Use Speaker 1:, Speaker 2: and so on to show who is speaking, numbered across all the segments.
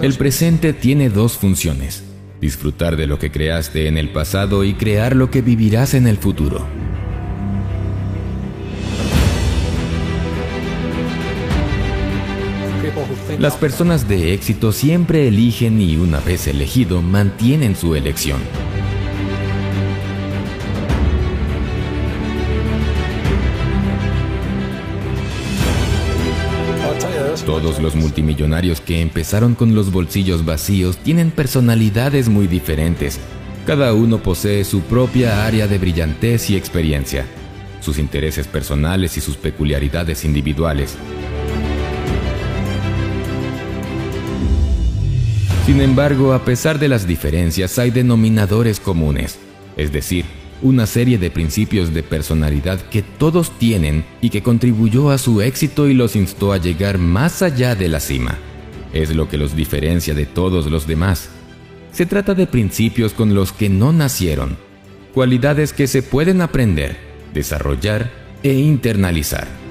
Speaker 1: El presente tiene dos funciones. Disfrutar de lo que creaste en el pasado y crear lo que vivirás en el futuro. Las personas de éxito siempre eligen y una vez elegido mantienen su elección. Todos los multimillonarios que empezaron con los bolsillos vacíos tienen personalidades muy diferentes. Cada uno posee su propia área de brillantez y experiencia, sus intereses personales y sus peculiaridades individuales. Sin embargo, a pesar de las diferencias, hay denominadores comunes, es decir, una serie de principios de personalidad que todos tienen y que contribuyó a su éxito y los instó a llegar más allá de la cima. Es lo que los diferencia de todos los demás. Se trata de principios con los que no nacieron, cualidades que se pueden aprender, desarrollar e internalizar.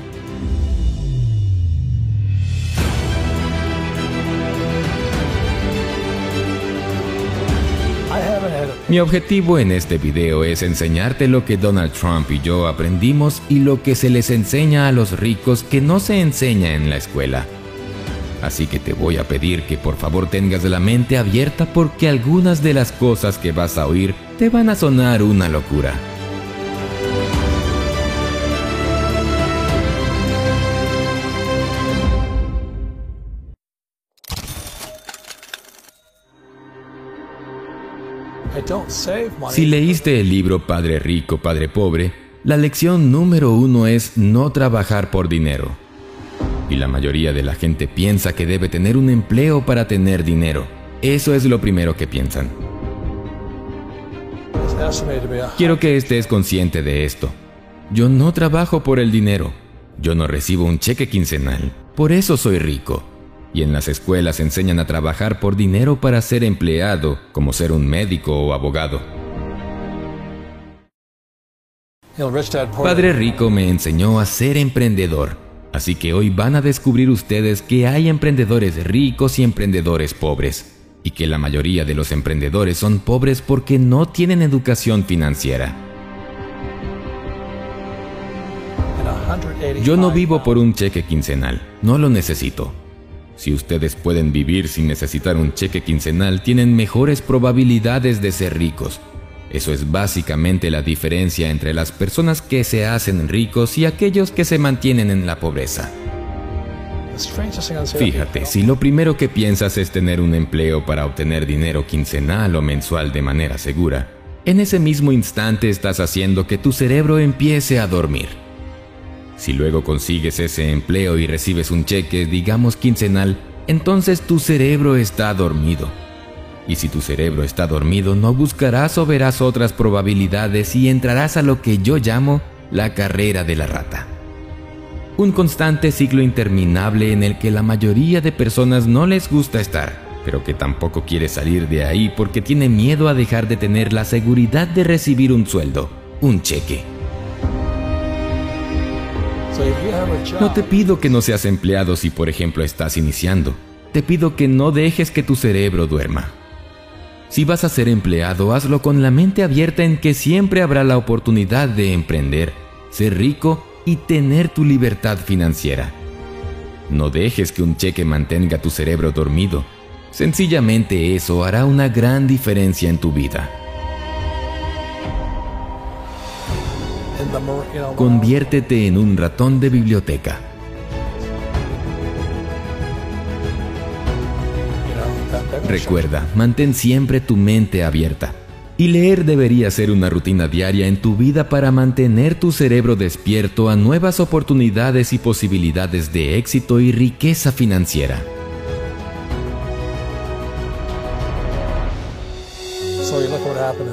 Speaker 1: Mi objetivo en este video es enseñarte lo que Donald Trump y yo aprendimos y lo que se les enseña a los ricos que no se enseña en la escuela. Así que te voy a pedir que por favor tengas la mente abierta porque algunas de las cosas que vas a oír te van a sonar una locura. Si leíste el libro Padre Rico, Padre Pobre, la lección número uno es no trabajar por dinero. Y la mayoría de la gente piensa que debe tener un empleo para tener dinero. Eso es lo primero que piensan. Quiero que estés consciente de esto. Yo no trabajo por el dinero. Yo no recibo un cheque quincenal. Por eso soy rico y en las escuelas enseñan a trabajar por dinero para ser empleado, como ser un médico o abogado. Padre Rico me enseñó a ser emprendedor, así que hoy van a descubrir ustedes que hay emprendedores ricos y emprendedores pobres, y que la mayoría de los emprendedores son pobres porque no tienen educación financiera. Yo no vivo por un cheque quincenal, no lo necesito. Si ustedes pueden vivir sin necesitar un cheque quincenal, tienen mejores probabilidades de ser ricos. Eso es básicamente la diferencia entre las personas que se hacen ricos y aquellos que se mantienen en la pobreza. Fíjate, si lo primero que piensas es tener un empleo para obtener dinero quincenal o mensual de manera segura, en ese mismo instante estás haciendo que tu cerebro empiece a dormir. Si luego consigues ese empleo y recibes un cheque, digamos quincenal, entonces tu cerebro está dormido. Y si tu cerebro está dormido, no buscarás o verás otras probabilidades y entrarás a lo que yo llamo la carrera de la rata. Un constante ciclo interminable en el que la mayoría de personas no les gusta estar, pero que tampoco quiere salir de ahí porque tiene miedo a dejar de tener la seguridad de recibir un sueldo, un cheque. No te pido que no seas empleado si por ejemplo estás iniciando. Te pido que no dejes que tu cerebro duerma. Si vas a ser empleado, hazlo con la mente abierta en que siempre habrá la oportunidad de emprender, ser rico y tener tu libertad financiera. No dejes que un cheque mantenga tu cerebro dormido. Sencillamente eso hará una gran diferencia en tu vida. Conviértete en un ratón de biblioteca. Recuerda, mantén siempre tu mente abierta. Y leer debería ser una rutina diaria en tu vida para mantener tu cerebro despierto a nuevas oportunidades y posibilidades de éxito y riqueza financiera.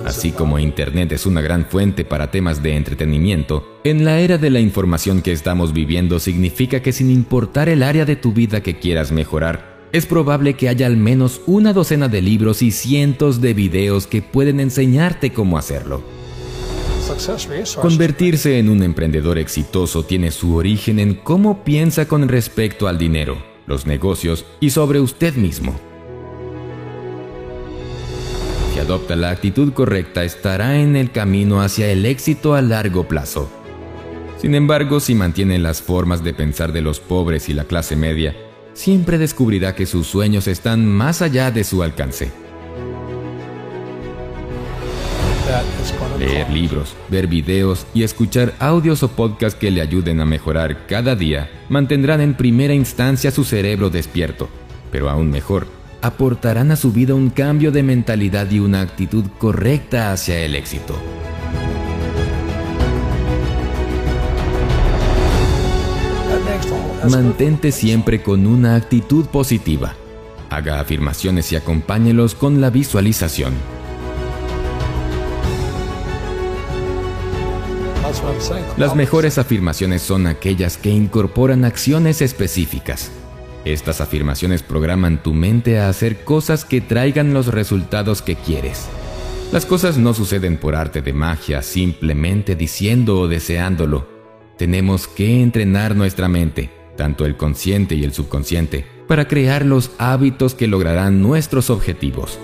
Speaker 1: Así como Internet es una gran fuente para temas de entretenimiento, en la era de la información que estamos viviendo significa que sin importar el área de tu vida que quieras mejorar, es probable que haya al menos una docena de libros y cientos de videos que pueden enseñarte cómo hacerlo. Convertirse en un emprendedor exitoso tiene su origen en cómo piensa con respecto al dinero, los negocios y sobre usted mismo. Adopta la actitud correcta, estará en el camino hacia el éxito a largo plazo. Sin embargo, si mantiene las formas de pensar de los pobres y la clase media, siempre descubrirá que sus sueños están más allá de su alcance. Leer libros, ver videos y escuchar audios o podcasts que le ayuden a mejorar cada día mantendrán en primera instancia su cerebro despierto, pero aún mejor, aportarán a su vida un cambio de mentalidad y una actitud correcta hacia el éxito. Mantente siempre con una actitud positiva. Haga afirmaciones y acompáñelos con la visualización. Las mejores afirmaciones son aquellas que incorporan acciones específicas. Estas afirmaciones programan tu mente a hacer cosas que traigan los resultados que quieres. Las cosas no suceden por arte de magia, simplemente diciendo o deseándolo. Tenemos que entrenar nuestra mente, tanto el consciente y el subconsciente, para crear los hábitos que lograrán nuestros objetivos.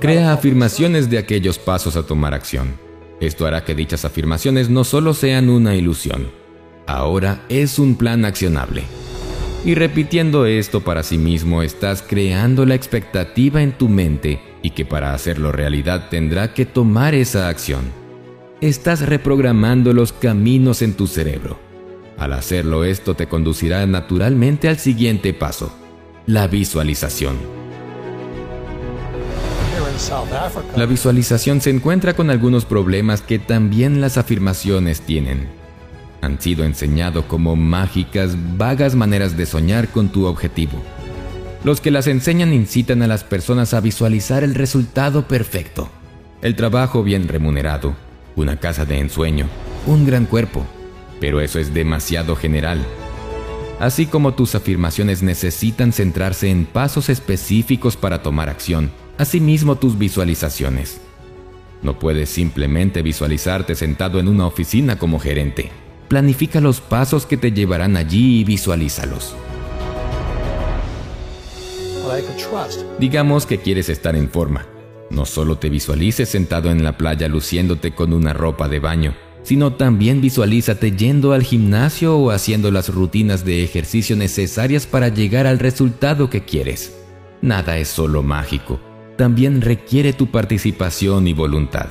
Speaker 1: Crea afirmaciones de aquellos pasos a tomar acción. Esto hará que dichas afirmaciones no solo sean una ilusión, ahora es un plan accionable. Y repitiendo esto para sí mismo estás creando la expectativa en tu mente y que para hacerlo realidad tendrá que tomar esa acción. Estás reprogramando los caminos en tu cerebro. Al hacerlo esto te conducirá naturalmente al siguiente paso, la visualización. La visualización se encuentra con algunos problemas que también las afirmaciones tienen. Han sido enseñado como mágicas, vagas maneras de soñar con tu objetivo. Los que las enseñan incitan a las personas a visualizar el resultado perfecto. El trabajo bien remunerado, una casa de ensueño, un gran cuerpo. Pero eso es demasiado general. Así como tus afirmaciones necesitan centrarse en pasos específicos para tomar acción, Asimismo tus visualizaciones. No puedes simplemente visualizarte sentado en una oficina como gerente. Planifica los pasos que te llevarán allí y visualízalos. Digamos que quieres estar en forma. No solo te visualices sentado en la playa luciéndote con una ropa de baño, sino también visualízate yendo al gimnasio o haciendo las rutinas de ejercicio necesarias para llegar al resultado que quieres. Nada es solo mágico también requiere tu participación y voluntad.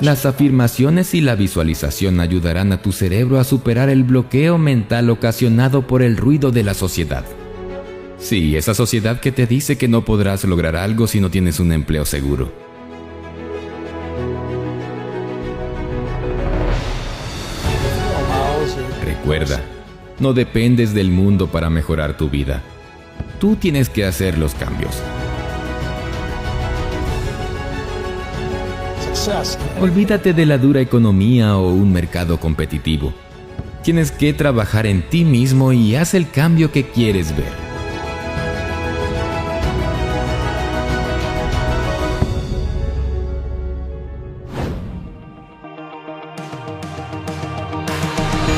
Speaker 1: Las afirmaciones y la visualización ayudarán a tu cerebro a superar el bloqueo mental ocasionado por el ruido de la sociedad. Sí, esa sociedad que te dice que no podrás lograr algo si no tienes un empleo seguro. Recuerda, no dependes del mundo para mejorar tu vida Tú tienes que hacer los cambios. Olvídate de la dura economía o un mercado competitivo. Tienes que trabajar en ti mismo y haz el cambio que quieres ver.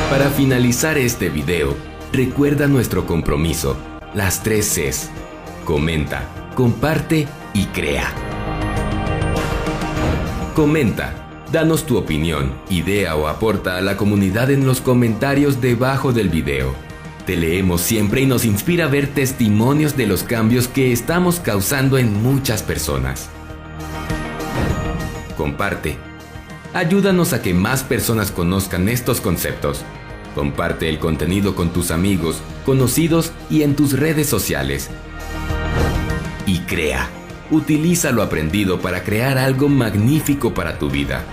Speaker 1: Para finalizar este video, recuerda nuestro compromiso las tres Cs. Comenta, comparte y crea. Comenta, danos tu opinión, idea o aporta a la comunidad en los comentarios debajo del video. Te leemos siempre y nos inspira ver testimonios de los cambios que estamos causando en muchas personas. Comparte. Ayúdanos a que más personas conozcan estos conceptos Comparte el contenido con tus amigos, conocidos y en tus redes sociales. Y crea. Utiliza lo aprendido para crear algo magnífico para tu vida.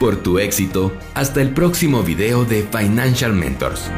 Speaker 1: Por tu éxito, hasta el próximo video de Financial Mentors.